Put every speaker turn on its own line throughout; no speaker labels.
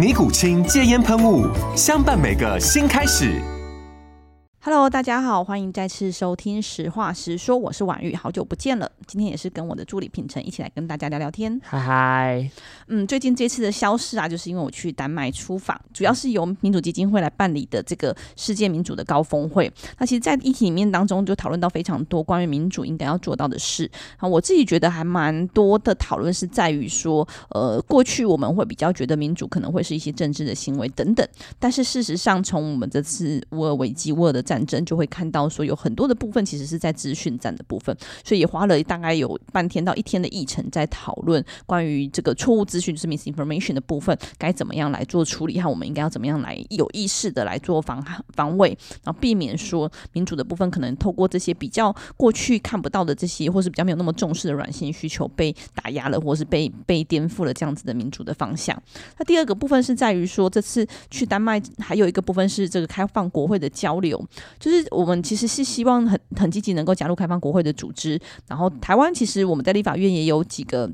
尼古清戒烟喷雾，相伴每个新开始。
Hello，大家好，欢迎再次收听《实话实说》，我是婉玉，好久不见了。今天也是跟我的助理品成一起来跟大家聊聊天。
嗨嗨，
嗯，最近这次的消失啊，就是因为我去丹麦出访，主要是由民主基金会来办理的这个世界民主的高峰会。那其实，在议题里面当中，就讨论到非常多关于民主应该要做到的事啊。我自己觉得还蛮多的讨论是在于说，呃，过去我们会比较觉得民主可能会是一些政治的行为等等，但是事实上，从我们这次乌俄危机、乌俄的战争就会看到说有很多的部分其实是在资讯战的部分，所以也花了大概有半天到一天的议程在讨论关于这个错误资讯，就是 misinformation 的部分该怎么样来做处理，和我们应该要怎么样来有意识的来做防防卫，然后避免说民主的部分可能透过这些比较过去看不到的这些，或是比较没有那么重视的软性需求被打压了，或是被被颠覆了这样子的民主的方向。那第二个部分是在于说这次去丹麦还有一个部分是这个开放国会的交流，就是。我们其实是希望很很积极能够加入开放国会的组织，然后台湾其实我们在立法院也有几个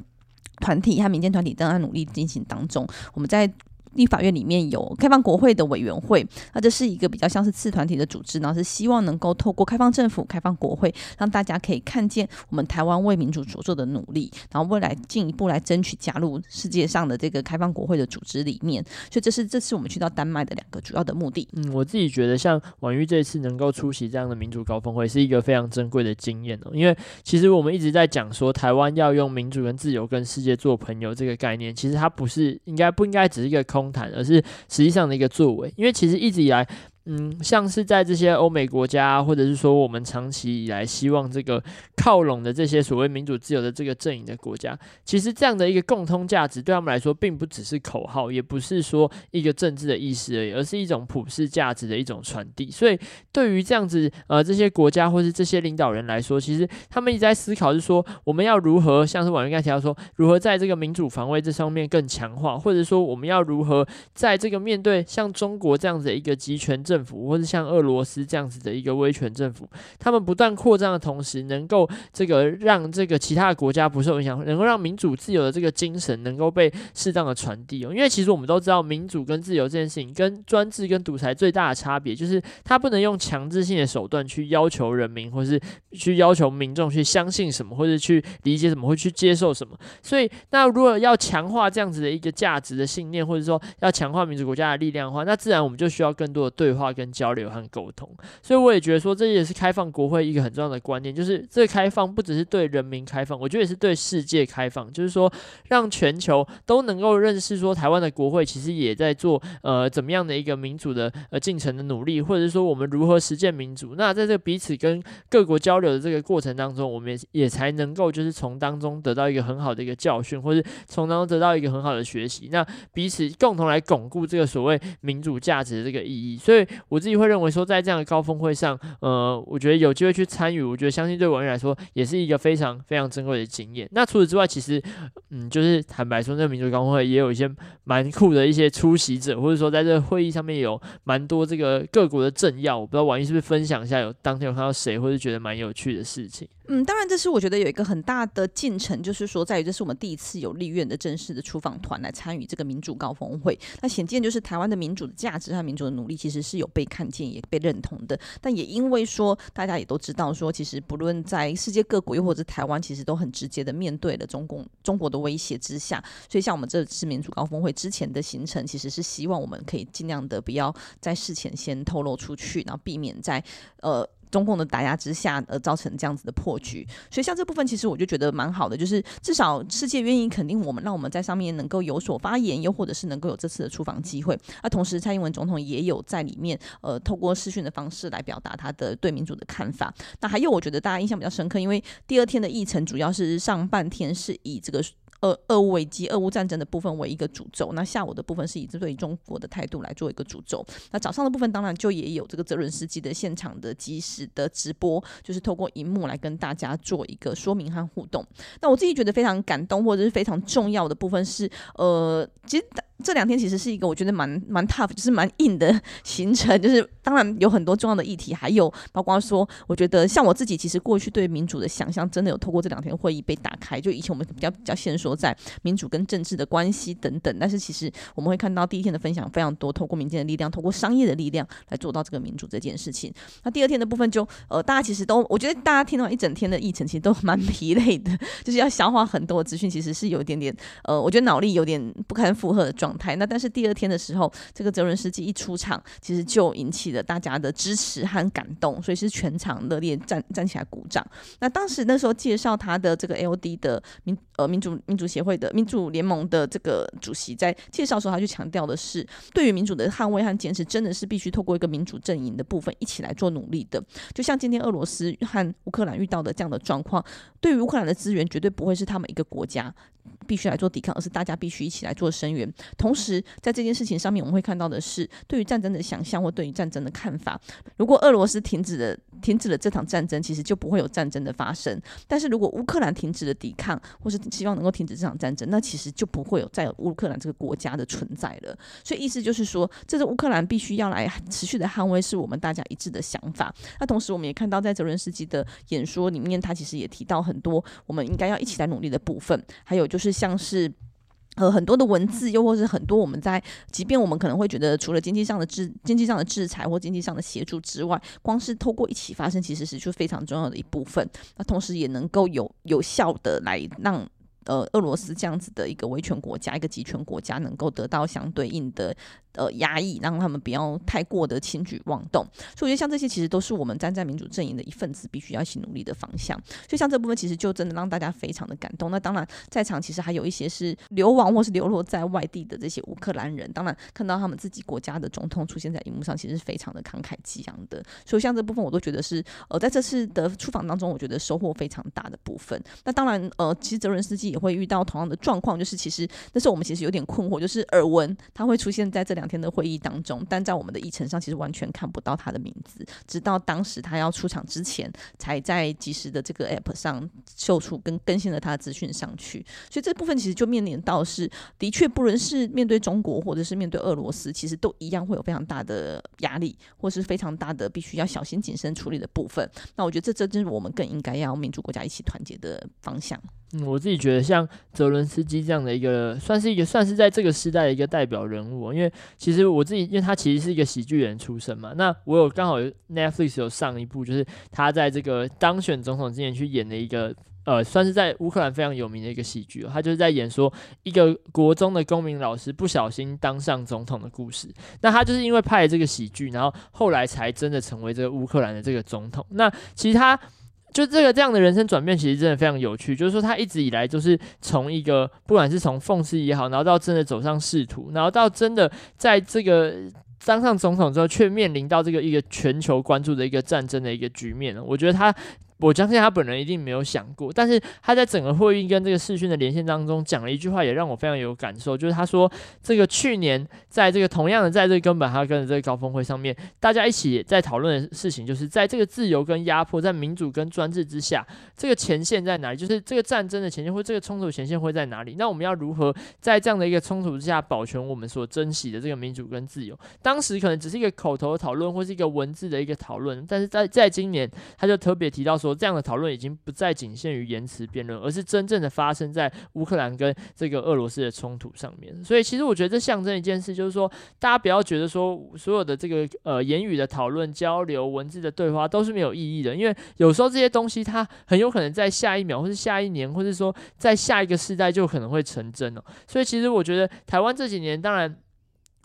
团体和民间团体正在努力进行当中，我们在。立法院里面有开放国会的委员会，那这是一个比较像是次团体的组织，然后是希望能够透过开放政府、开放国会，让大家可以看见我们台湾为民主所做的努力，然后未来进一步来争取加入世界上的这个开放国会的组织里面。所以这是这次我们去到丹麦的两个主要的目的。
嗯，我自己觉得像婉玉这次能够出席这样的民主高峰会，是一个非常珍贵的经验哦。因为其实我们一直在讲说，台湾要用民主跟自由跟世界做朋友这个概念，其实它不是应该不应该只是一个空谈，而是实际上的一个作为，因为其实一直以来。嗯，像是在这些欧美国家，或者是说我们长期以来希望这个靠拢的这些所谓民主自由的这个阵营的国家，其实这样的一个共通价值对他们来说，并不只是口号，也不是说一个政治的意识而已，而是一种普世价值的一种传递。所以，对于这样子呃这些国家或是这些领导人来说，其实他们一直在思考是说，我们要如何像是婉玉刚才提到说，如何在这个民主防卫这上面更强化，或者说我们要如何在这个面对像中国这样子的一个集权政政府，或是像俄罗斯这样子的一个威权政府，他们不断扩张的同时，能够这个让这个其他的国家不受影响，能够让民主自由的这个精神能够被适当的传递哦。因为其实我们都知道，民主跟自由这件事情，跟专制跟独裁最大的差别，就是它不能用强制性的手段去要求人民，或是去要求民众去相信什么，或者去理解什么，或去接受什么。所以，那如果要强化这样子的一个价值的信念，或者说要强化民主国家的力量的话，那自然我们就需要更多的对话跟交。流和沟通，所以我也觉得说，这也是开放国会一个很重要的观念，就是这个开放不只是对人民开放，我觉得也是对世界开放，就是说让全球都能够认识说，台湾的国会其实也在做呃怎么样的一个民主的呃进程的努力，或者是说我们如何实践民主。那在这个彼此跟各国交流的这个过程当中，我们也也才能够就是从当中得到一个很好的一个教训，或者从当中得到一个很好的学习。那彼此共同来巩固这个所谓民主价值的这个意义。所以我自己。会认为说，在这样的高峰会上，呃，我觉得有机会去参与，我觉得相信对我来说也是一个非常非常珍贵的经验。那除此之外，其实，嗯，就是坦白说，这个民主高峰会也有一些蛮酷的一些出席者，或者说在这个会议上面有蛮多这个各国的政要，我不知道网易是不是分享一下有当天有看到谁，或者觉得蛮有趣的事情。
嗯，当然，这是我觉得有一个很大的进程，就是说，在于这是我们第一次有立院的正式的出访团来参与这个民主高峰会。那显见，就是台湾的民主的价值和民主的努力，其实是有被看见、也被认同的。但也因为说，大家也都知道说，其实不论在世界各国又或者台湾，其实都很直接的面对了中共中国的威胁之下。所以像我们这次民主高峰会之前的行程，其实是希望我们可以尽量的不要在事前先透露出去，然后避免在呃。中共的打压之下，而造成这样子的破局，所以像这部分，其实我就觉得蛮好的，就是至少世界愿意肯定我们，让我们在上面能够有所发言，又或者是能够有这次的出访机会。那同时，蔡英文总统也有在里面，呃，透过视讯的方式来表达他的对民主的看法。那还有，我觉得大家印象比较深刻，因为第二天的议程主要是上半天是以这个。俄俄乌危机、俄乌战争的部分为一个诅咒，那下午的部分是以对中国的态度来做一个诅咒。那早上的部分当然就也有这个泽伦斯基的现场的即时的直播，就是透过荧幕来跟大家做一个说明和互动。那我自己觉得非常感动或者是非常重要的部分是，呃，其实。这两天其实是一个我觉得蛮蛮 tough，就是蛮硬的行程。就是当然有很多重要的议题，还有包括说，我觉得像我自己，其实过去对民主的想象，真的有透过这两天会议被打开。就以前我们比较比较限缩在民主跟政治的关系等等，但是其实我们会看到第一天的分享非常多，透过民间的力量，透过商业的力量来做到这个民主这件事情。那第二天的部分就呃，大家其实都我觉得大家听到一整天的议程，其实都蛮疲累的，就是要消化很多的资讯，其实是有一点点呃，我觉得脑力有点不堪负荷的状状态，那但是第二天的时候，这个泽伦斯基一出场，其实就引起了大家的支持和感动，所以是全场热烈站站起来鼓掌。那当时那时候介绍他的这个 ALD 的民呃民主民主协会的民主联盟的这个主席在介绍的时候，他就强调的是，对于民主的捍卫和坚持，真的是必须透过一个民主阵营的部分一起来做努力的。就像今天俄罗斯和乌克兰遇到的这样的状况，对于乌克兰的资源绝对不会是他们一个国家。必须来做抵抗，而是大家必须一起来做声援。同时，在这件事情上面，我们会看到的是，对于战争的想象或对于战争的看法。如果俄罗斯停止了停止了这场战争，其实就不会有战争的发生。但是如果乌克兰停止了抵抗，或是希望能够停止这场战争，那其实就不会有再有乌克兰这个国家的存在了。所以意思就是说，这是乌克兰必须要来持续的捍卫，是我们大家一致的想法。那同时，我们也看到在泽伦斯基的演说里面，他其实也提到很多我们应该要一起来努力的部分，还有就。就是像是呃很多的文字，又或是很多我们在，即便我们可能会觉得，除了经济上的制经济上的制裁或经济上的协助之外，光是透过一起发生，其实是就非常重要的一部分。那同时也能够有有效的来让呃俄罗斯这样子的一个维权国家，一个集权国家，能够得到相对应的。呃，压抑，让他们不要太过的轻举妄动。所以我觉得像这些，其实都是我们站在民主阵营的一份子，必须要一起努力的方向。所以像这部分，其实就真的让大家非常的感动。那当然，在场其实还有一些是流亡或是流落在外地的这些乌克兰人，当然看到他们自己国家的总统出现在荧幕上，其实是非常的慷慨激昂的。所以像这部分，我都觉得是呃，在这次的出访当中，我觉得收获非常大的部分。那当然，呃，其实泽伦斯基也会遇到同样的状况，就是其实那时候我们其实有点困惑，就是耳闻他会出现在这两天的会议当中，但在我们的议程上其实完全看不到他的名字，直到当时他要出场之前，才在即时的这个 app 上秀出跟更新了他的资讯上去。所以这部分其实就面临到是，的确不论是面对中国或者是面对俄罗斯，其实都一样会有非常大的压力，或是非常大的必须要小心谨慎处理的部分。那我觉得这这真是我们更应该要民主国家一起团结的方向。
嗯，我自己觉得像泽伦斯基这样的一个，算是一个算是在这个时代的一个代表人物。因为其实我自己，因为他其实是一个喜剧人出身嘛。那我有刚好 Netflix 有上一部，就是他在这个当选总统之前去演的一个，呃，算是在乌克兰非常有名的一个喜剧。他就是在演说一个国中的公民老师不小心当上总统的故事。那他就是因为拍了这个喜剧，然后后来才真的成为这个乌克兰的这个总统。那其实他。就这个这样的人生转变，其实真的非常有趣。就是说，他一直以来就是从一个，不管是从奉仕也好，然后到真的走上仕途，然后到真的在这个当上总统之后，却面临到这个一个全球关注的一个战争的一个局面。我觉得他。我相信他本人一定没有想过，但是他在整个会议跟这个视讯的连线当中讲了一句话，也让我非常有感受，就是他说，这个去年在这个同样的在这个根本哈根的这个高峰会上面，大家一起在讨论的事情，就是在这个自由跟压迫，在民主跟专制之下，这个前线在哪里？就是这个战争的前线或这个冲突前线会在哪里？那我们要如何在这样的一个冲突之下保全我们所珍惜的这个民主跟自由？当时可能只是一个口头的讨论或是一个文字的一个讨论，但是在在今年，他就特别提到说。说，这样的讨论已经不再仅限于言辞辩论，而是真正的发生在乌克兰跟这个俄罗斯的冲突上面。所以，其实我觉得这象征一件事，就是说，大家不要觉得说所有的这个呃言语的讨论、交流、文字的对话都是没有意义的，因为有时候这些东西它很有可能在下一秒，或是下一年，或是说在下一个世代就可能会成真哦。所以，其实我觉得台湾这几年，当然。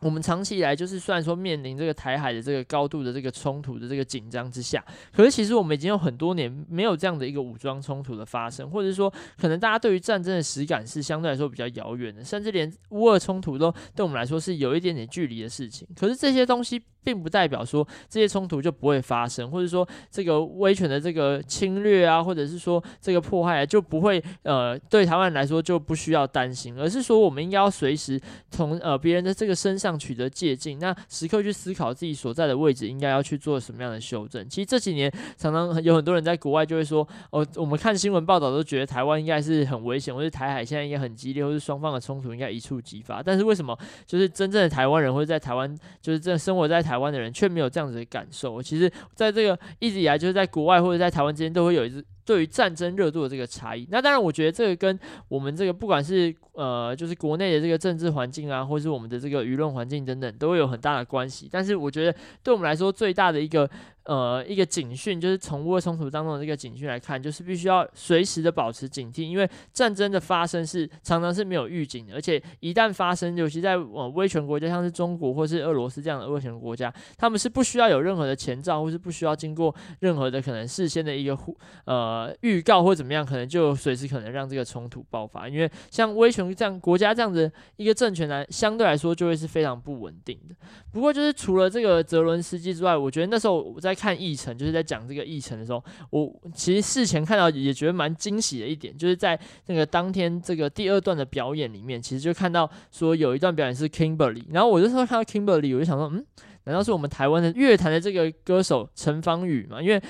我们长期以来就是，虽然说面临这个台海的这个高度的这个冲突的这个紧张之下，可是其实我们已经有很多年没有这样的一个武装冲突的发生，或者说可能大家对于战争的实感是相对来说比较遥远的，甚至连乌俄冲突都对我们来说是有一点点距离的事情。可是这些东西并不代表说这些冲突就不会发生，或者说这个威权的这个侵略啊，或者是说这个迫害啊，就不会呃对台湾来说就不需要担心，而是说我们应该要随时从呃别人的这个身上。取得借鉴，那时刻去思考自己所在的位置应该要去做什么样的修正。其实这几年常常有很多人在国外就会说，哦，我们看新闻报道都觉得台湾应该是很危险，或者台海现在应该很激烈，或是双方的冲突应该一触即发。但是为什么就是真正的台湾人或者在台湾就是真的生活在台湾的人却没有这样子的感受？其实在这个一直以来就是在国外或者在台湾之间都会有一对于战争热度的这个差异，那当然，我觉得这个跟我们这个不管是呃，就是国内的这个政治环境啊，或是我们的这个舆论环境等等，都会有很大的关系。但是，我觉得对我们来说最大的一个。呃，一个警讯就是从乌俄冲突当中的这个警讯来看，就是必须要随时的保持警惕，因为战争的发生是常常是没有预警的，而且一旦发生，尤其在呃威权国家，像是中国或是俄罗斯这样的威权国家，他们是不需要有任何的前兆，或是不需要经过任何的可能事先的一个呃预告或怎么样，可能就随时可能让这个冲突爆发。因为像威权这样国家这样子一个政权来，相对来说就会是非常不稳定的。不过就是除了这个泽伦斯基之外，我觉得那时候我在。在看议程，就是在讲这个议程的时候，我其实事前看到也觉得蛮惊喜的一点，就是在那个当天这个第二段的表演里面，其实就看到说有一段表演是 Kimberly，然后我就说看到 Kimberly，我就想说，嗯，难道是我们台湾的乐坛的这个歌手陈芳语吗？因为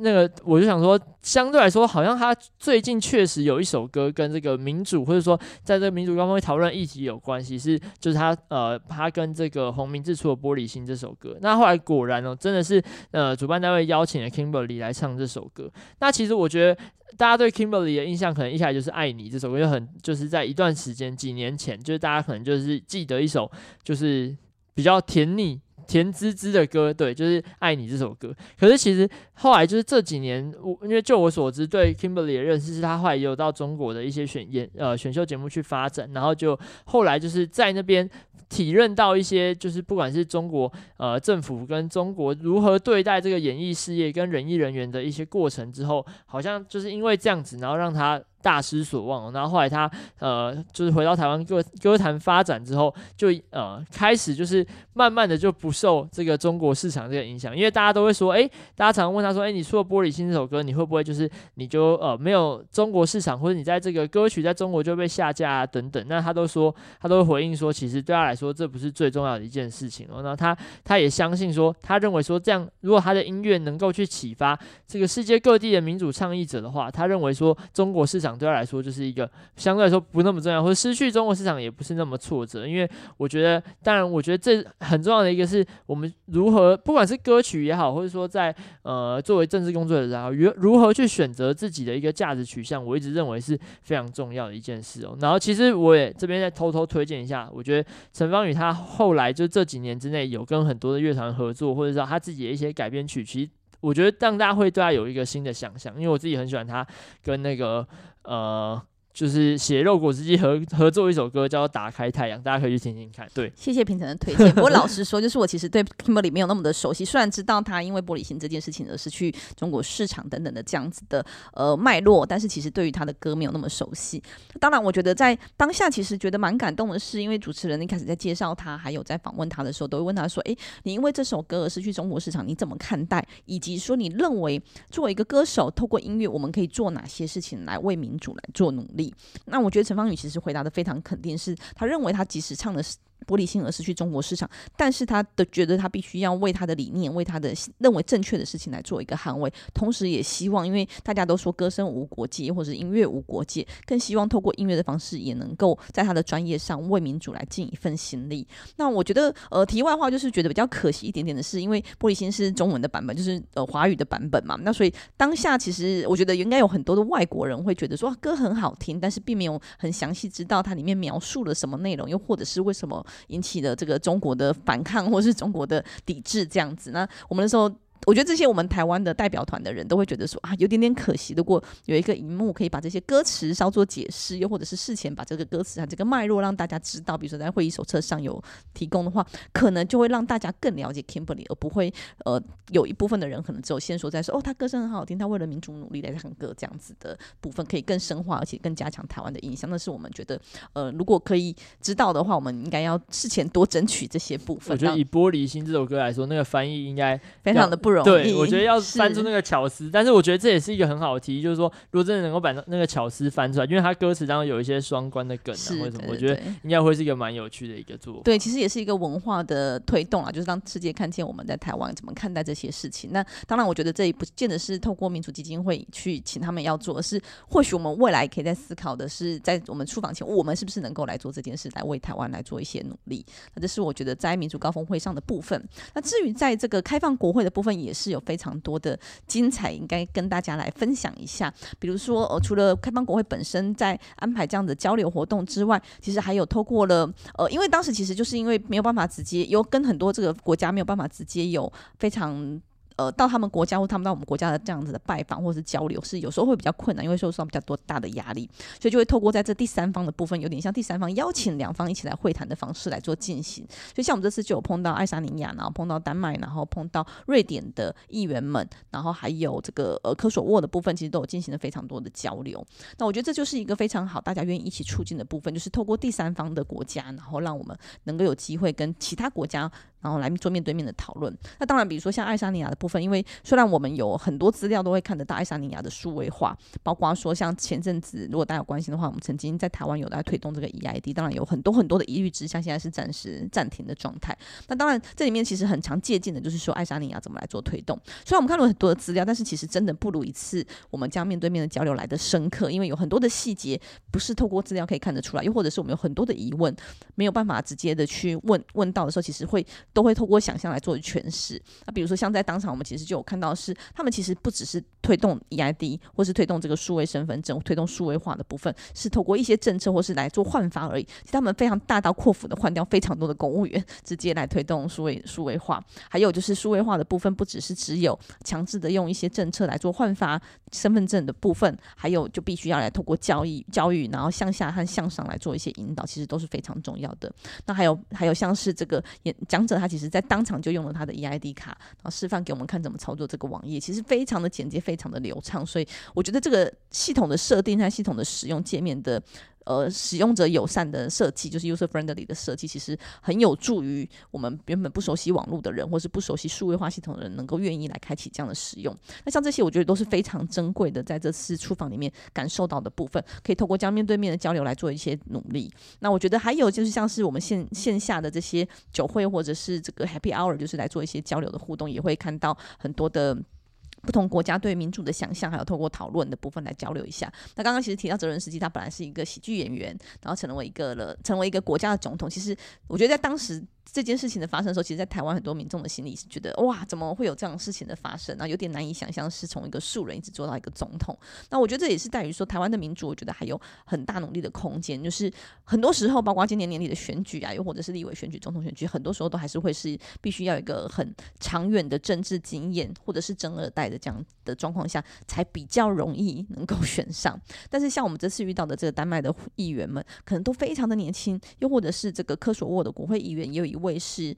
那个我就想说，相对来说，好像他最近确实有一首歌跟这个民主，或者说在这个民主高峰会讨论议题有关系，是就是他呃，他跟这个洪明志出的《玻璃心》这首歌。那后来果然哦，真的是呃，主办单位邀请了 Kimberly 来唱这首歌。那其实我觉得大家对 Kimberly 的印象，可能一开始就是《爱你》这首歌，就很就是在一段时间几年前，就是大家可能就是记得一首就是比较甜腻。甜滋滋的歌，对，就是《爱你》这首歌。可是其实后来就是这几年，我因为就我所知，对 Kimberly 的认识是他后来也有到中国的一些选演呃选秀节目去发展，然后就后来就是在那边体认到一些，就是不管是中国呃政府跟中国如何对待这个演艺事业跟演艺人员的一些过程之后，好像就是因为这样子，然后让他。大失所望，然后后来他呃，就是回到台湾歌歌坛发展之后，就呃开始就是慢慢的就不受这个中国市场这个影响，因为大家都会说，哎，大家常问他他说，诶，你出了《玻璃心》这首歌，你会不会就是你就呃没有中国市场，或者你在这个歌曲在中国就被下架啊等等，那他都说他都回应说，其实对他来说这不是最重要的一件事情哦，那他他也相信说，他认为说这样，如果他的音乐能够去启发这个世界各地的民主倡议者的话，他认为说中国市场。对他来说，就是一个相对来说不那么重要，或者失去中国市场也不是那么挫折。因为我觉得，当然，我觉得这很重要的一个是我们如何，不管是歌曲也好，或者说在呃作为政治工作者然后，如如何去选择自己的一个价值取向，我一直认为是非常重要的一件事哦。然后，其实我也这边再偷偷推荐一下，我觉得陈芳宇他后来就这几年之内有跟很多的乐团合作，或者说他自己的一些改编曲，其实。我觉得让大家会对他有一个新的想象，因为我自己很喜欢他跟那个呃。就是写肉果汁机合合作一首歌，叫《打开太阳》，大家可以去听听看。对，谢
谢平成的推荐。不过老实说，就是我其实对 Kimberly 没有那么的熟悉，虽然知道他因为玻璃心这件事情而失去中国市场等等的这样子的呃脉络，但是其实对于他的歌没有那么熟悉。当然，我觉得在当下其实觉得蛮感动的是，因为主持人一开始在介绍他，还有在访问他的时候，都会问他说：“诶，你因为这首歌而失去中国市场，你怎么看待？以及说你认为作为一个歌手，透过音乐，我们可以做哪些事情来为民主来做努力？”那我觉得。陈芳宇其实回答的非常肯定，是他认为他即使唱的是玻璃心而失去中国市场，但是他的觉得他必须要为他的理念，为他的认为正确的事情来做一个捍卫，同时也希望，因为大家都说歌声无国界，或者音乐无国界，更希望透过音乐的方式，也能够在他的专业上为民主来尽一份心力。那我觉得，呃，题外话就是觉得比较可惜一点点的是，因为玻璃心是中文的版本，就是呃华语的版本嘛，那所以当下其实我觉得应该有很多的外国人会觉得说歌很好听，但是并没有很详细知道它里面描述了什么内容，又或者是为什么。引起了这个中国的反抗，或是中国的抵制这样子。那我们那时候。我觉得这些我们台湾的代表团的人都会觉得说啊，有点点可惜。如果有一个荧幕可以把这些歌词稍作解释，又或者是事前把这个歌词和这个脉络让大家知道，比如说在会议手册上有提供的话，可能就会让大家更了解 Kimberly，而不会呃有一部分的人可能只有先说在说哦，他歌声很好听，他为了民主努力来唱歌这样子的部分，可以更深化而且更加强台湾的印象。那是我们觉得呃，如果可以知道的话，我们应该要事前多争取这些部分。
我觉得以《玻璃心》这首歌来说，那个翻译应该
非常的不容易。
对，我觉得。要翻出那个巧思，但是我觉得这也是一个很好的提议，就是说，如果真的能够把那个巧思翻出来，因为它歌词当中有一些双关的梗啊，或者什么，我觉得应该会是一个蛮有趣的一个作品。
对，其实也是一个文化的推动啊，就是让世界看见我们在台湾怎么看待这些事情。那当然，我觉得这也不见得是透过民主基金会去请他们要做，而是或许我们未来可以在思考的是，在我们出访前，我们是不是能够来做这件事，来为台湾来做一些努力。那这是我觉得在民主高峰会上的部分。那至于在这个开放国会的部分，也也是有非常多的。精彩应该跟大家来分享一下，比如说，呃，除了开放国会本身在安排这样的交流活动之外，其实还有透过了，呃，因为当时其实就是因为没有办法直接有跟很多这个国家没有办法直接有非常。呃，到他们国家或他们到我们国家的这样子的拜访或是交流，是有时候会比较困难，因为受到比较多大的压力，所以就会透过在这第三方的部分，有点像第三方邀请两方一起来会谈的方式来做进行。所以像我们这次就有碰到爱沙尼亚，然后碰到丹麦，然后碰到瑞典的议员们，然后还有这个呃科索沃的部分，其实都有进行了非常多的交流。那我觉得这就是一个非常好，大家愿意一起促进的部分，就是透过第三方的国家，然后让我们能够有机会跟其他国家。然后来做面对面的讨论。那当然，比如说像爱沙尼亚的部，分因为虽然我们有很多资料都会看得到爱沙尼亚的数位化，包括说像前阵子，如果大家有关心的话，我们曾经在台湾有在推动这个 EID，当然有很多很多的疑虑之下，现在是暂时暂停的状态。那当然，这里面其实很常借鉴的就是说爱沙尼亚怎么来做推动。虽然我们看了很多的资料，但是其实真的不如一次我们这样面对面的交流来的深刻，因为有很多的细节不是透过资料可以看得出来，又或者是我们有很多的疑问没有办法直接的去问问到的时候，其实会。都会透过想象来做诠释。那比如说，像在当场，我们其实就有看到是，他们其实不只是推动 EID，或是推动这个数位身份证，推动数位化的部分，是透过一些政策或是来做换发而已。其实他们非常大刀阔斧的换掉非常多的公务员，直接来推动数位数位化。还有就是数位化的部分，不只是只有强制的用一些政策来做换发身份证的部分，还有就必须要来透过教育教育，然后向下和向上来做一些引导，其实都是非常重要的。那还有还有像是这个演讲者。他其实在当场就用了他的 EID 卡，然后示范给我们看怎么操作这个网页，其实非常的简洁，非常的流畅。所以我觉得这个系统的设定和系统的使用界面的。呃，使用者友善的设计，就是 user friendly 的设计，其实很有助于我们原本不熟悉网络的人，或是不熟悉数位化系统的人，能够愿意来开启这样的使用。那像这些，我觉得都是非常珍贵的，在这次出访里面感受到的部分，可以透过这样面对面的交流来做一些努力。那我觉得还有就是像是我们线线下的这些酒会，或者是这个 happy hour，就是来做一些交流的互动，也会看到很多的。不同国家对民主的想象，还有透过讨论的部分来交流一下。那刚刚其实提到泽伦斯基，他本来是一个喜剧演员，然后成为一个了，成为一个国家的总统。其实我觉得在当时。这件事情的发生的时候，其实，在台湾很多民众的心里是觉得，哇，怎么会有这样事情的发生？那有点难以想象，是从一个素人一直做到一个总统。那我觉得这也是在于说，台湾的民主，我觉得还有很大努力的空间。就是很多时候，包括今年年底的选举啊，又或者是立委选举、总统选举，很多时候都还是会是必须要有一个很长远的政治经验，或者是政二代的这样的状况下，才比较容易能够选上。但是像我们这次遇到的这个丹麦的议员们，可能都非常的年轻，又或者是这个科索沃的国会议员也有。位是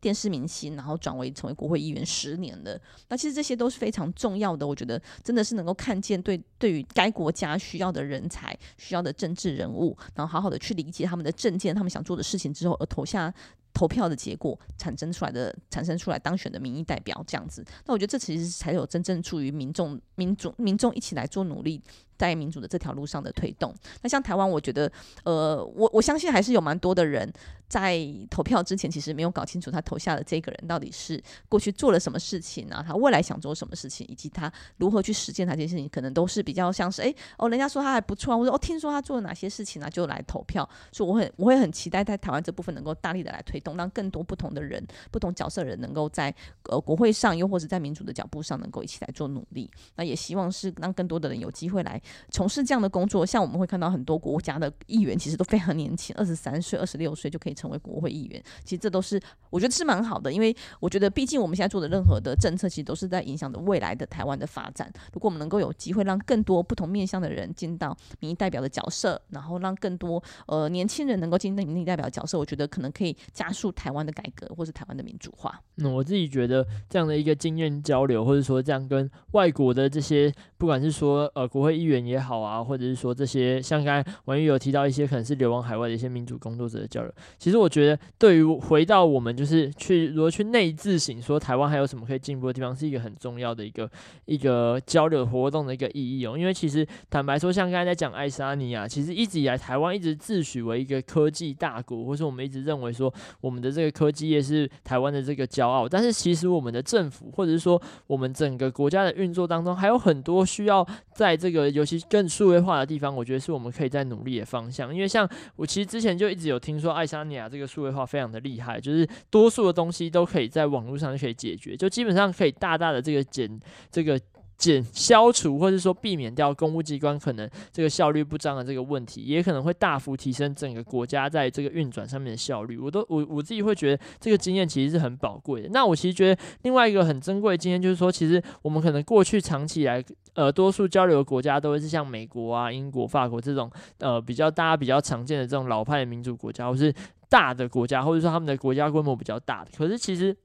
电视明星，然后转为成为国会议员十年的，那其实这些都是非常重要的。我觉得真的是能够看见对对于该国家需要的人才、需要的政治人物，然后好好的去理解他们的政见、他们想做的事情之后，而投下投票的结果产生出来的、产生出来当选的民意代表这样子。那我觉得这其实才有真正助于民众、民主、民众一起来做努力。在民主的这条路上的推动。那像台湾，我觉得，呃，我我相信还是有蛮多的人在投票之前，其实没有搞清楚他投下的这个人到底是过去做了什么事情啊，他未来想做什么事情，以及他如何去实践他这件事情，可能都是比较像是，哎，哦，人家说他还不错啊，或者哦，听说他做了哪些事情啊，就来投票。所以我很我会很期待在台湾这部分能够大力的来推动，让更多不同的人、不同角色的人能够在呃国会上，又或者在民主的脚步上，能够一起来做努力。那也希望是让更多的人有机会来从事这样的工作。像我们会看到很多国家的议员，其实都非常年轻，二十三岁、二十六岁就可以成为国会议员。其实这都是我觉得是蛮好的，因为我觉得毕竟我们现在做的任何的政策，其实都是在影响着未来的台湾的发展。如果我们能够有机会让更多不同面向的人进到民意代表的角色，然后让更多呃年轻人能够进到民意代表的角色，我觉得可能可以加速台湾的改革，或是台湾的民主化。
那、我自己觉得这样的一个经验交流，或者说这样跟外国的这些，不管是说呃国会议员也好啊，或者是说这些像刚才文玉有提到一些可能是流亡海外的一些民主工作者的交流，其实我觉得对于回到我们就是去如何去内自省，说台湾还有什么可以进步的地方，是一个很重要的一个一个交流活动的一个意义哦。因为其实坦白说，像刚才在讲爱沙尼亚，其实一直以来台湾一直自诩为一个科技大国，或是我们一直认为说我们的这个科技业是台湾的这个骄傲，但是其实我们的政府或者是说我们整个国家的运作当中，还有很多需要在这个尤其更数位化的地方，我觉得是我们可以在努力的方向。因为像我其实之前就一直有听说爱沙尼亚这个数位化非常的厉害，就是多数的东西都可以在网络上就可以解决，就基本上可以大大的这个减这个。减消除或者说避免掉公务机关可能这个效率不彰的这个问题，也可能会大幅提升整个国家在这个运转上面的效率。我都我我自己会觉得这个经验其实是很宝贵的。那我其实觉得另外一个很珍贵的经验就是说，其实我们可能过去长期以来，呃，多数交流的国家都会是像美国啊、英国、法国这种呃比较大家比较常见的这种老派的民主国家，或是大的国家，或者说他们的国家规模比较大的。可是其实。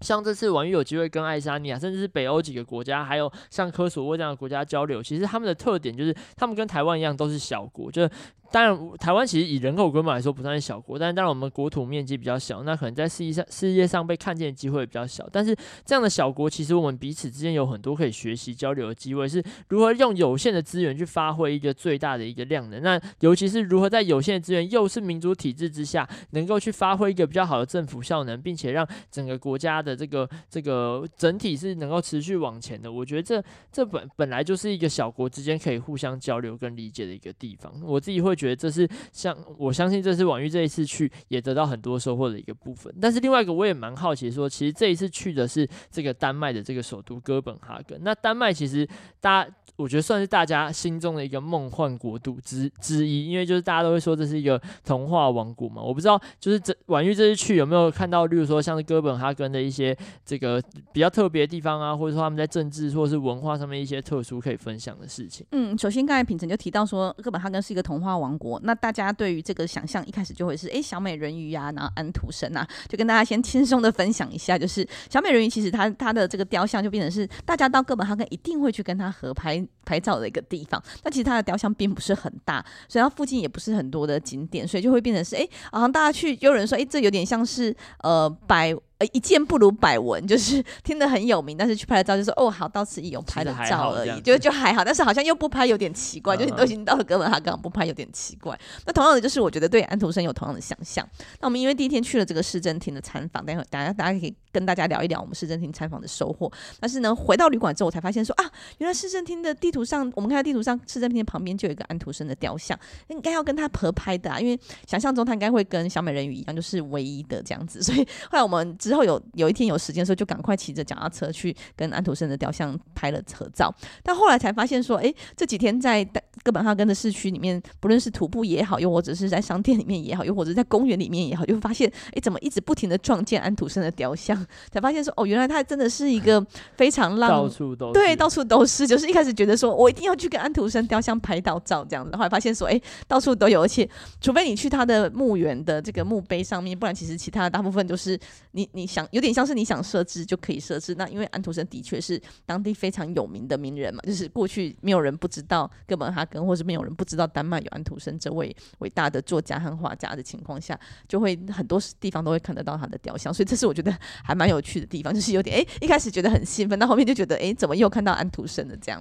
像这次婉玉有机会跟爱沙尼亚，甚至是北欧几个国家，还有像科索沃这样的国家交流，其实他们的特点就是，他们跟台湾一样都是小国，就是。当然，台湾其实以人口规模来说不算是小国，但当然我们国土面积比较小，那可能在世界上世界上被看见的机会比较小。但是这样的小国，其实我们彼此之间有很多可以学习交流的机会，是如何用有限的资源去发挥一个最大的一个量能。那尤其是如何在有限的资源又是民主体制之下，能够去发挥一个比较好的政府效能，并且让整个国家的这个这个整体是能够持续往前的。我觉得这这本本来就是一个小国之间可以互相交流跟理解的一个地方。我自己会觉。觉得这是像我相信这是婉玉这一次去也得到很多收获的一个部分，但是另外一个我也蛮好奇说，其实这一次去的是这个丹麦的这个首都哥本哈根。那丹麦其实大家我觉得算是大家心中的一个梦幻国度之之一，因为就是大家都会说这是一个童话王国嘛。我不知道就是这婉玉这次去有没有看到，例如说像是哥本哈根的一些这个比较特别的地方啊，或者说他们在政治或者是文化上面一些特殊可以分享的事情。
嗯，首先刚才品宸就提到说哥本哈根是一个童话王国。那大家对于这个想象一开始就会是，哎，小美人鱼呀、啊，然后安徒生啊，就跟大家先轻松的分享一下，就是小美人鱼其实它它的这个雕像就变成是大家到哥本哈根一定会去跟它合拍拍照的一个地方。但其实它的雕像并不是很大，所以它附近也不是很多的景点，所以就会变成是，哎，好像大家去，有人说，哎，这有点像是呃百。呃，一见不如百闻，就是听得很有名，但是去拍了照就说哦，好，到此一游，拍了照而已，就就还好，但是好像又不拍有点奇怪，就是都已经到了哥本哈根不拍有点奇怪。那同样的就是我觉得对安徒生有同样的想象。那我们因为第一天去了这个市政厅的参访，待会大家大家可以跟大家聊一聊我们市政厅参访的收获。但是呢，回到旅馆之后，我才发现说啊，原来市政厅的地图上，我们看到地图上市政厅旁边就有一个安徒生的雕像，应该要跟他合拍的啊，因为想象中他应该会跟小美人鱼一样，就是唯一的这样子。所以后来我们之后有有一天。有时间的时候就赶快骑着脚踏车去跟安徒生的雕像拍了合照，但后来才发现说，哎，这几天在哥本哈根的市区里面，不论是徒步也好，又或者是在商店里面也好，又或者在公园里面也好，就会发现，哎，怎么一直不停的撞见安徒生的雕像，才发现说，哦，原来他真的是一个非常浪，
到处都是，
对，到处都是，就是一开始觉得说我一定要去跟安徒生雕像拍到照这样子，后来发现说，哎，到处都有，而且除非你去他的墓园的这个墓碑上面，不然其实其他的大部分都是你你想有点像是。你想设置就可以设置。那因为安徒生的确是当地非常有名的名人嘛，就是过去没有人不知道哥本哈根，或是没有人不知道丹麦有安徒生这位伟大的作家和画家的情况下，就会很多地方都会看得到他的雕像。所以这是我觉得还蛮有趣的地方，就是有点诶、一开始觉得很兴奋，到后面就觉得诶、怎么又看到安徒生了这样？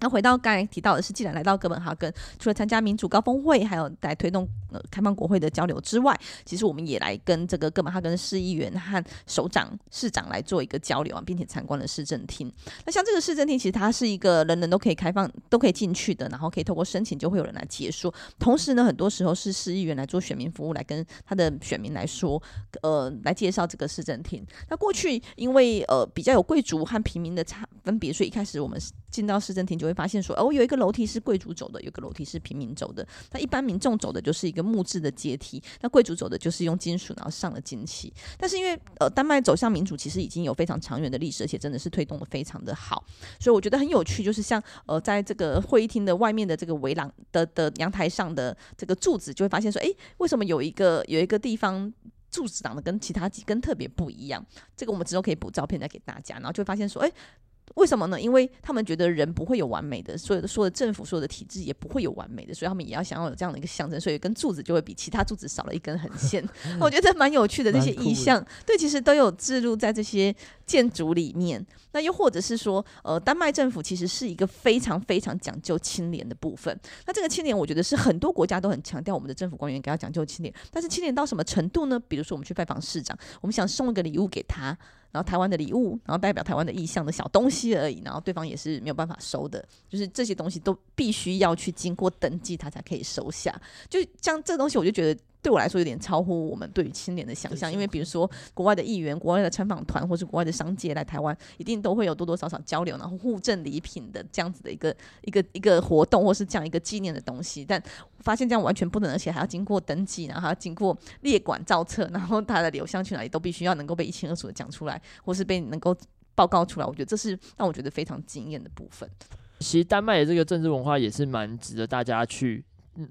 那回到刚才提到的是，既然来到哥本哈根，除了参加民主高峰会，还有来推动呃开放国会的交流之外，其实我们也来跟这个哥本哈根市议员和首长、市长来做一个交流啊，并且参观了市政厅。那像这个市政厅，其实它是一个人人都可以开放、都可以进去的，然后可以透过申请就会有人来解说。同时呢，很多时候是市议员来做选民服务，来跟他的选民来说，呃，来介绍这个市政厅。那过去因为呃比较有贵族和平民的差分别，所以一开始我们进到市政厅就会发现说，哦，有一个楼梯是贵族走的，有个楼梯是平民走的。那一般民众走的就是一个木质的阶梯，那贵族走的就是用金属然后上了金漆。但是因为呃丹麦走向民主其实已经有非常长远的历史，而且真的是推动的非常的好，所以我觉得很有趣，就是像呃在这个会议厅的外面的这个围廊的的阳台上的这个柱子，就会发现说，哎，为什么有一个有一个地方柱子长得跟其他几根特别不一样？这个我们之后可以补照片再给大家，然后就会发现说，哎。为什么呢？因为他们觉得人不会有完美的，所有的说的政府所有的体制也不会有完美的，所以他们也要想要有这样的一个象征，所以跟柱子就会比其他柱子少了一根横线。我觉得蛮有趣的，这些意象，对，其实都有置入在这些建筑里面。那又或者是说，呃，丹麦政府其实是一个非常非常讲究清廉的部分。那这个清廉，我觉得是很多国家都很强调，我们的政府官员应该要讲究清廉。但是清廉到什么程度呢？比如说我们去拜访市长，我们想送一个礼物给他。然后台湾的礼物，然后代表台湾的意向的小东西而已，然后对方也是没有办法收的，就是这些东西都必须要去经过登记，他才可以收下。就像这东西，我就觉得。对我来说有点超乎我们对于青年的想象，因为比如说国外的议员、国外的参访团，或是国外的商界来台湾，一定都会有多多少少交流，然后互赠礼品的这样子的一个一个一个活动，或是这样一个纪念的东西。但发现这样完全不能，而且还要经过登记，然后还要经过列管造册，然后他的流向去哪里都必须要能够被一清二楚的讲出来，或是被能够报告出来。我觉得这是让我觉得非常惊艳的部分。
其实丹麦的这个政治文化也是蛮值得大家去。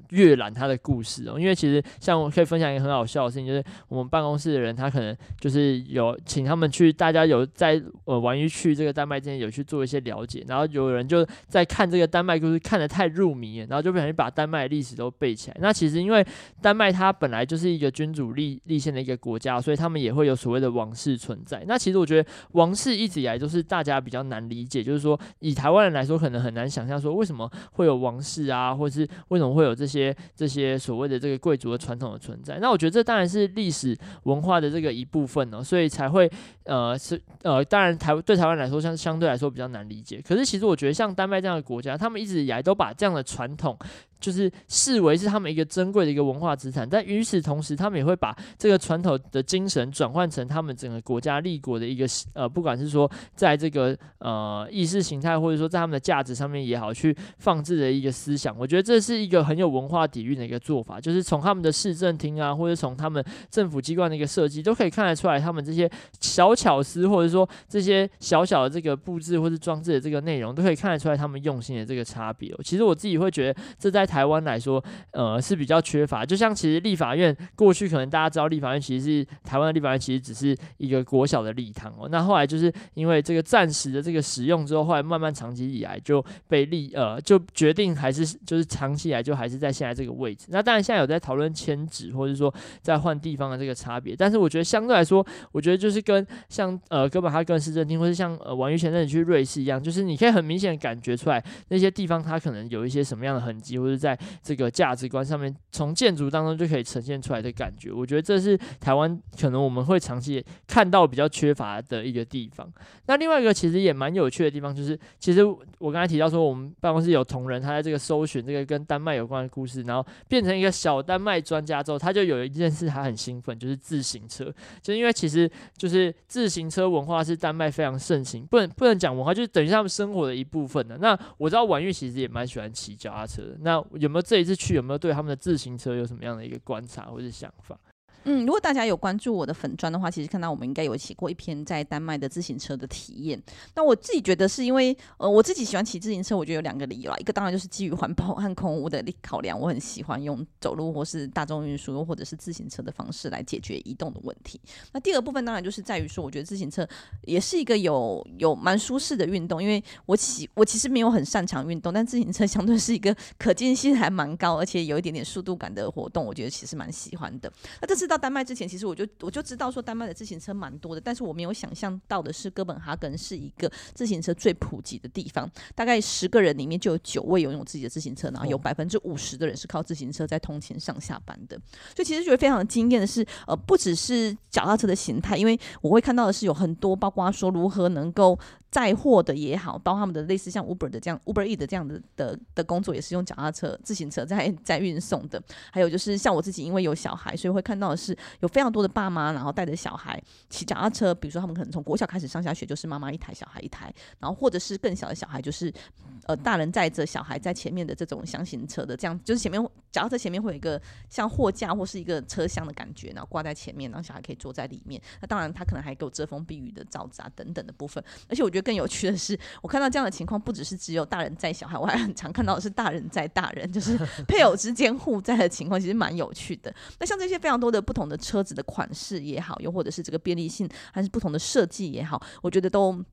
阅览他的故事哦，因为其实像我可以分享一个很好笑的事情，就是我们办公室的人，他可能就是有请他们去，大家有在呃玩鱼去这个丹麦之前有去做一些了解，然后有人就在看这个丹麦故事看得太入迷了，然后就不小心把丹麦的历史都背起来。那其实因为丹麦它本来就是一个君主立立宪的一个国家，所以他们也会有所谓的王室存在。那其实我觉得王室一直以来都是大家比较难理解，就是说以台湾人来说，可能很难想象说为什么会有王室啊，或是为什么会有。这些这些所谓的这个贵族的传统的存在，那我觉得这当然是历史文化的这个一部分呢，所以才会呃是呃，当然台对台湾来说相相对来说比较难理解。可是其实我觉得像丹麦这样的国家，他们一直以来都把这样的传统。就是视为是他们一个珍贵的一个文化资产，但与此同时，他们也会把这个传统的精神转换成他们整个国家立国的一个呃，不管是说在这个呃意识形态，或者说在他们的价值上面也好，去放置的一个思想。我觉得这是一个很有文化底蕴的一个做法，就是从他们的市政厅啊，或者从他们政府机关的一个设计，都可以看得出来，他们这些小巧思，或者说这些小小的这个布置或是装置的这个内容，都可以看得出来他们用心的这个差别哦。其实我自己会觉得这在。台湾来说，呃，是比较缺乏。就像其实立法院过去可能大家知道，立法院其实是台湾的立法院，其实只是一个国小的礼堂哦。那后来就是因为这个暂时的这个使用之后，后来慢慢长期以来就被立呃，就决定还是就是长期以来就还是在现在这个位置。那当然现在有在讨论迁址，或者说在换地方的这个差别。但是我觉得相对来说，我觉得就是跟像呃哥本哈根市政厅，或是像呃王玉前阵子去瑞士一样，就是你可以很明显感觉出来那些地方它可能有一些什么样的痕迹，或者。在这个价值观上面，从建筑当中就可以呈现出来的感觉，我觉得这是台湾可能我们会长期看到比较缺乏的一个地方。那另外一个其实也蛮有趣的地方，就是其实我刚才提到说，我们办公室有同仁，他在这个搜寻这个跟丹麦有关的故事，然后变成一个小丹麦专家之后，他就有一件事他很兴奋，就是自行车。就因为其实就是自行车文化是丹麦非常盛行，不能不能讲文化，就是等于他们生活的一部分的。那我知道婉玉其实也蛮喜欢骑脚踏车的，那。有没有这一次去？有没有对他们的自行车有什么样的一个观察或者想法？
嗯，如果大家有关注我的粉砖的话，其实看到我们应该有写过一篇在丹麦的自行车的体验。那我自己觉得是因为，呃，我自己喜欢骑自行车，我觉得有两个理由啦。一个当然就是基于环保和空污的考量，我很喜欢用走路或是大众运输或者是自行车的方式来解决移动的问题。那第二部分当然就是在于说，我觉得自行车也是一个有有蛮舒适的运动，因为我骑我其实没有很擅长运动，但自行车相对是一个可见性还蛮高，而且有一点点速度感的活动，我觉得其实蛮喜欢的。那这次到。到丹麦之前，其实我就我就知道说丹麦的自行车蛮多的，但是我没有想象到的是哥本哈根是一个自行车最普及的地方，大概十个人里面就有九位拥有自己的自行车，然后有百分之五十的人是靠自行车在通勤上下班的。所以其实觉得非常惊艳的是，呃，不只是脚踏车的形态，因为我会看到的是有很多，包括说如何能够。载货的也好，包括他们的类似像 Uber 的这样 Uber E 的这样的的的工作，也是用脚踏车、自行车在在运送的。还有就是像我自己，因为有小孩，所以会看到的是有非常多的爸妈，然后带着小孩骑脚踏车。比如说他们可能从国小开始上下学，就是妈妈一台，小孩一台，然后或者是更小的小孩，就是呃大人载着小孩在前面的这种厢型车的这样，就是前面脚踏车前面会有一个像货架或是一个车厢的感觉，然后挂在前面，然后小孩可以坐在里面。那当然他可能还给我遮风避雨的罩子啊等等的部分，而且我觉得。更有趣的是，我看到这样的情况，不只是只有大人载小孩，我还很常看到的是大人载大人，就是 配偶之间互载的情况，其实蛮有趣的。那像这些非常多的不同的车子的款式也好，又或者是这个便利性，还是不同的设计也好，我觉得都。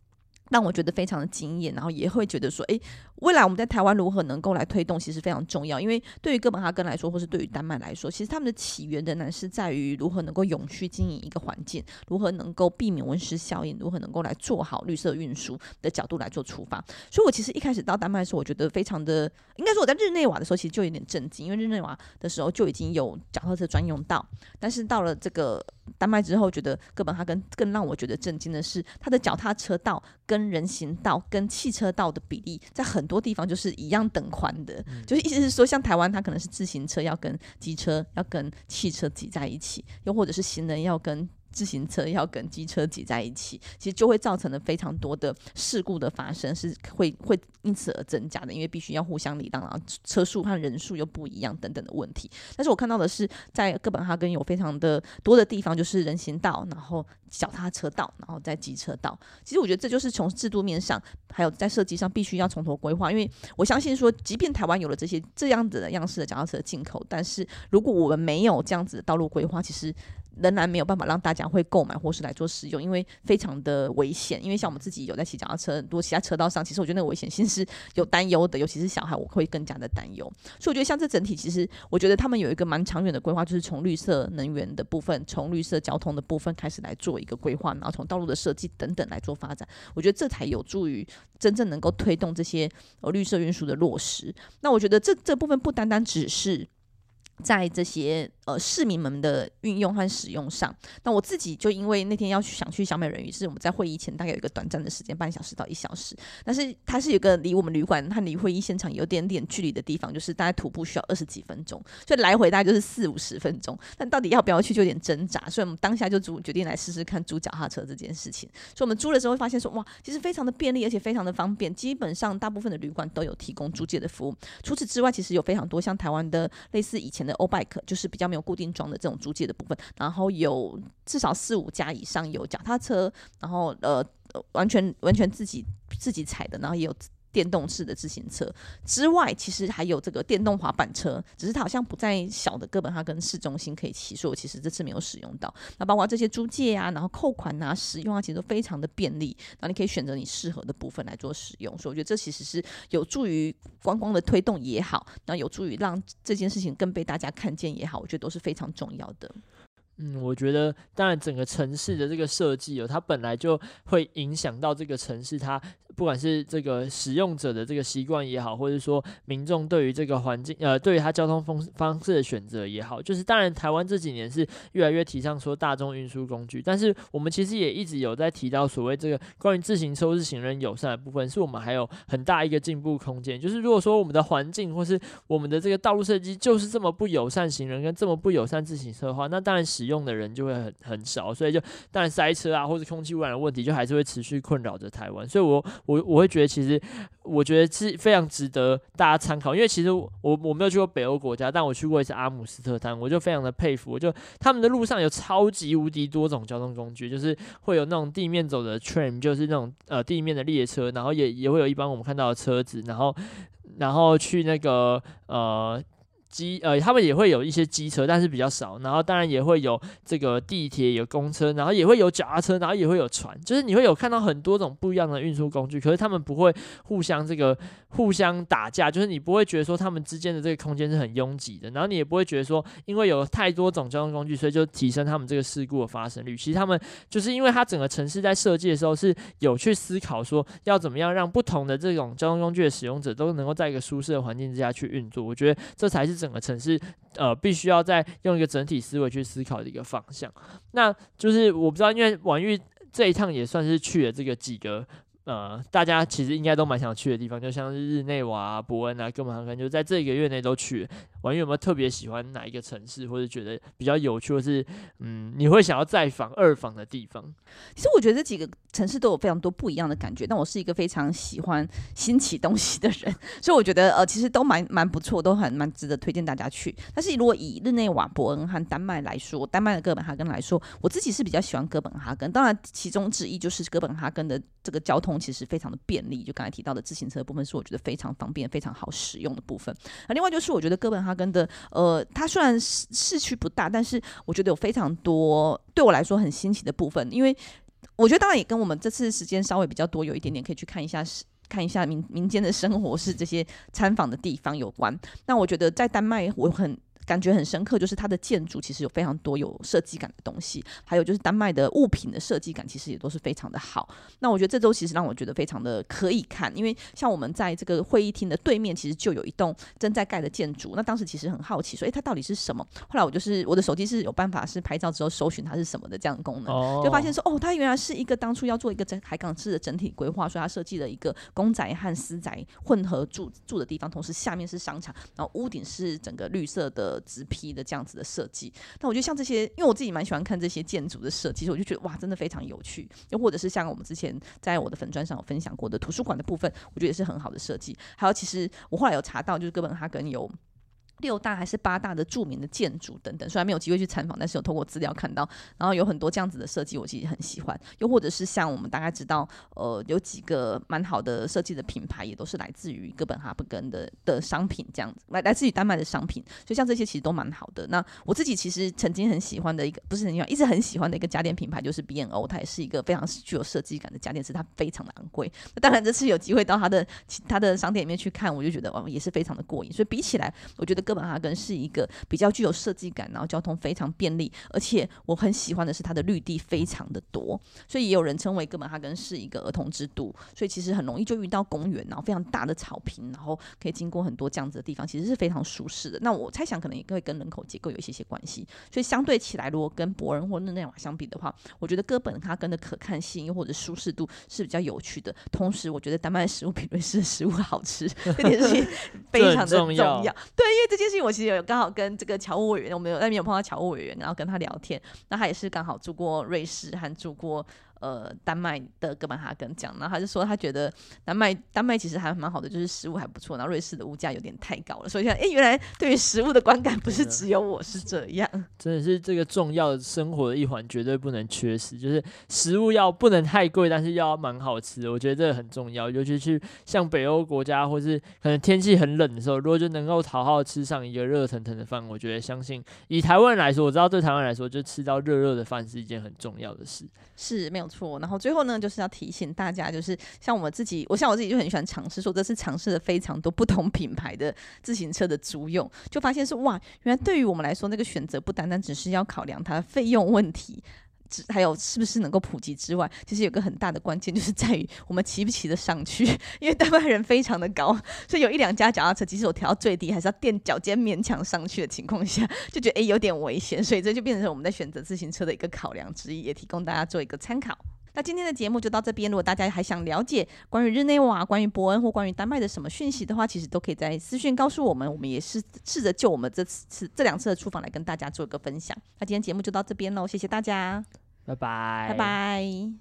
让我觉得非常的惊艳，然后也会觉得说，诶，未来我们在台湾如何能够来推动，其实非常重要。因为对于哥本哈根来说，或是对于丹麦来说，其实他们的起源仍然是在于如何能够永续经营一个环境，如何能够避免温室效应，如何能够来做好绿色运输的角度来做出发。所以，我其实一开始到丹麦的时候，我觉得非常的，应该说我在日内瓦的时候，其实就有点震惊，因为日内瓦的时候就已经有脚踏车专用道，但是到了这个。丹麦之后，觉得哥本哈根更让我觉得震惊的是，它的脚踏车道跟人行道跟汽车道的比例，在很多地方就是一样等宽的，就是意思是说，像台湾，它可能是自行车要跟机车要跟汽车挤在一起，又或者是行人要跟。自行车要跟机车挤在一起，其实就会造成了非常多的事故的发生，是会会因此而增加的，因为必须要互相礼让，然后车速和人数又不一样等等的问题。但是我看到的是，在哥本哈根有非常的多的地方，就是人行道，然后脚踏车道，然后在机车道。其实我觉得这就是从制度面上，还有在设计上，必须要从头规划。因为我相信说，即便台湾有了这些这样子的样式的脚踏车进口，但是如果我们没有这样子的道路规划，其实。仍然没有办法让大家会购买或是来做使用，因为非常的危险。因为像我们自己有在骑脚踏车，如果骑在车道上，其实我觉得那个危险性是有担忧的，尤其是小孩，我会更加的担忧。所以我觉得像这整体，其实我觉得他们有一个蛮长远的规划，就是从绿色能源的部分，从绿色交通的部分开始来做一个规划，然后从道路的设计等等来做发展。我觉得这才有助于真正能够推动这些呃绿色运输的落实。那我觉得这这部分不单单只是。在这些呃市民们的运用和使用上，那我自己就因为那天要去想去小美人鱼，是我们在会议前大概有一个短暂的时间，半小时到一小时，但是它是有个离我们旅馆和离会议现场有点点距离的地方，就是大概徒步需要二十几分钟，所以来回大概就是四五十分钟。但到底要不要去就有点挣扎，所以我们当下就租决定来试试看租脚踏车这件事情。所以我们租了之后发现说，哇，其实非常的便利，而且非常的方便，基本上大部分的旅馆都有提供租借的服务。除此之外，其实有非常多像台湾的类似以前的。欧 bike 就是比较没有固定装的这种租借的部分，然后有至少四五家以上有脚踏车，然后呃完全完全自己自己踩的，然后也有。电动式的自行车之外，其实还有这个电动滑板车，只是它好像不在小的哥本哈根市中心可以骑，所以我其实这次没有使用到。那包括这些租借啊，然后扣款啊、使用啊，其实都非常的便利。然后你可以选择你适合的部分来做使用，所以我觉得这其实是有助于观光的推动也好，那有助于让这件事情更被大家看见也好，我觉得都是非常重要的。
嗯，我觉得当然整个城市的这个设计哦，它本来就会影响到这个城市它。不管是这个使用者的这个习惯也好，或者说民众对于这个环境，呃，对于他交通方方式的选择也好，就是当然台湾这几年是越来越提倡说大众运输工具，但是我们其实也一直有在提到所谓这个关于自行车是行人友善的部分，是我们还有很大一个进步空间。就是如果说我们的环境或是我们的这个道路设计就是这么不友善行人跟这么不友善自行车的话，那当然使用的人就会很很少，所以就当然塞车啊或者空气污染的问题就还是会持续困扰着台湾。所以我。我我会觉得，其实我觉得是非常值得大家参考，因为其实我我没有去过北欧国家，但我去过一次阿姆斯特丹，我就非常的佩服，就他们的路上有超级无敌多种交通工具，就是会有那种地面走的 tram，就是那种呃地面的列车，然后也也会有一般我们看到的车子，然后然后去那个呃。机呃，他们也会有一些机车，但是比较少。然后当然也会有这个地铁、有公车，然后也会有脚踏车，然后也会有船。就是你会有看到很多种不一样的运输工具，可是他们不会互相这个互相打架，就是你不会觉得说他们之间的这个空间是很拥挤的。然后你也不会觉得说，因为有太多种交通工具，所以就提升他们这个事故的发生率。其实他们就是因为它整个城市在设计的时候是有去思考说要怎么样让不同的这种交通工具的使用者都能够在一个舒适的环境之下去运作。我觉得这才是。整个城市，呃，必须要再用一个整体思维去思考的一个方向。那就是我不知道，因为婉玉这一趟也算是去了这个几个，呃，大家其实应该都蛮想去的地方，就像是日内瓦啊、伯恩啊、哥本哈根，就在这一个月内都去了。婉諭有没有特别喜欢哪一个城市，或者觉得比较有趣，或是嗯，你会想要再访、二访的地方？
其实我觉得这几个城市都有非常多不一样的感觉。但我是一个非常喜欢新奇东西的人，所以我觉得呃，其实都蛮蛮不错，都很蛮值得推荐大家去。但是如果以日内瓦、伯恩和丹麦来说，丹麦的哥本哈根来说，我自己是比较喜欢哥本哈根。当然，其中之一就是哥本哈根的这个交通其实非常的便利，就刚才提到的自行车部分是我觉得非常方便、非常好使用的部分。那另外就是我觉得哥本哈跟的呃，它虽然市市区不大，但是我觉得有非常多对我来说很新奇的部分，因为我觉得当然也跟我们这次时间稍微比较多，有一点点可以去看一下，看一下民民间的生活是这些参访的地方有关。那我觉得在丹麦，我很。感觉很深刻，就是它的建筑其实有非常多有设计感的东西，还有就是丹麦的物品的设计感其实也都是非常的好。那我觉得这周其实让我觉得非常的可以看，因为像我们在这个会议厅的对面，其实就有一栋正在盖的建筑。那当时其实很好奇，说诶，它到底是什么？后来我就是我的手机是有办法是拍照之后搜寻它是什么的这样的功能，就发现说哦，它原来是一个当初要做一个整海港式的整体规划，所以它设计了一个公宅和私宅混合住住的地方，同时下面是商场，然后屋顶是整个绿色的。直批的这样子的设计，但我觉得像这些，因为我自己蛮喜欢看这些建筑的设计，我就觉得哇，真的非常有趣。又或者是像我们之前在我的粉砖上有分享过的图书馆的部分，我觉得也是很好的设计。还有，其实我后来有查到，就是哥本哈根有。六大还是八大的著名的建筑等等，虽然没有机会去参访，但是有透过资料看到，然后有很多这样子的设计，我其实很喜欢。又或者是像我们大概知道，呃，有几个蛮好的设计的品牌，也都是来自于哥本哈根的的商品，这样子来来自于丹麦的商品，所以像这些其实都蛮好的。那我自己其实曾经很喜欢的一个，不是很喜欢，一直很喜欢的一个家电品牌就是 B N O，它也是一个非常具有设计感的家电，是它非常的昂贵。那当然这次有机会到它的它的商店里面去看，我就觉得哦，也是非常的过瘾。所以比起来，我觉得哥哥本哈根是一个比较具有设计感，然后交通非常便利，而且我很喜欢的是它的绿地非常的多，所以也有人称为哥本哈根是一个儿童之都，所以其实很容易就遇到公园，然后非常大的草坪，然后可以经过很多这样子的地方，其实是非常舒适的。那我猜想可能也会跟人口结构有一些些关系，所以相对起来，如果跟伯恩或日内瓦相比的话，我觉得哥本哈根的可看性又或者舒适度是比较有趣的。同时，我觉得丹麦的食物比瑞士的食物好吃，这件事情非常的重要。重要对，因为这件事情我其实有刚好。跟这个侨务委员，我们有那边有碰到侨务委员，然后跟他聊天，那他也是刚好住过瑞士，还住过。呃，丹麦的哥本哈根讲，然后他就说他觉得丹麦丹麦其实还蛮好的，就是食物还不错。然后瑞士的物价有点太高了，所以想，哎，原来对于食物的观感不是只有我是这样，
真的是这个重要的生活的一环，绝对不能缺失。就是食物要不能太贵，但是要蛮好吃，我觉得这个很重要。尤其是像北欧国家，或是可能天气很冷的时候，如果就能够好好吃上一个热腾腾的饭，我觉得相信以台湾人来说，我知道对台湾来说，就吃到热热的饭是一件很重要的事。
是没有错，然后最后呢，就是要提醒大家，就是像我自己，我像我自己就很喜欢尝试，说这次尝试了非常多不同品牌的自行车的租用，就发现是哇，原来对于我们来说，那个选择不单单只是要考量它的费用问题。还有是不是能够普及之外，其实有个很大的关键就是在于我们骑不骑得上去，因为丹麦人非常的高，所以有一两家脚踏车，即使我调到最低，还是要垫脚尖勉强上去的情况下，就觉得诶有点危险，所以这就变成我们在选择自行车的一个考量之一，也提供大家做一个参考。那今天的节目就到这边。如果大家还想了解关于日内瓦、关于伯恩或关于丹麦的什么讯息的话，其实都可以在私讯告诉我们。我们也是试着就我们这次这两次的出访来跟大家做一个分享。那今天节目就到这边喽，谢谢大家，
拜拜，
拜拜。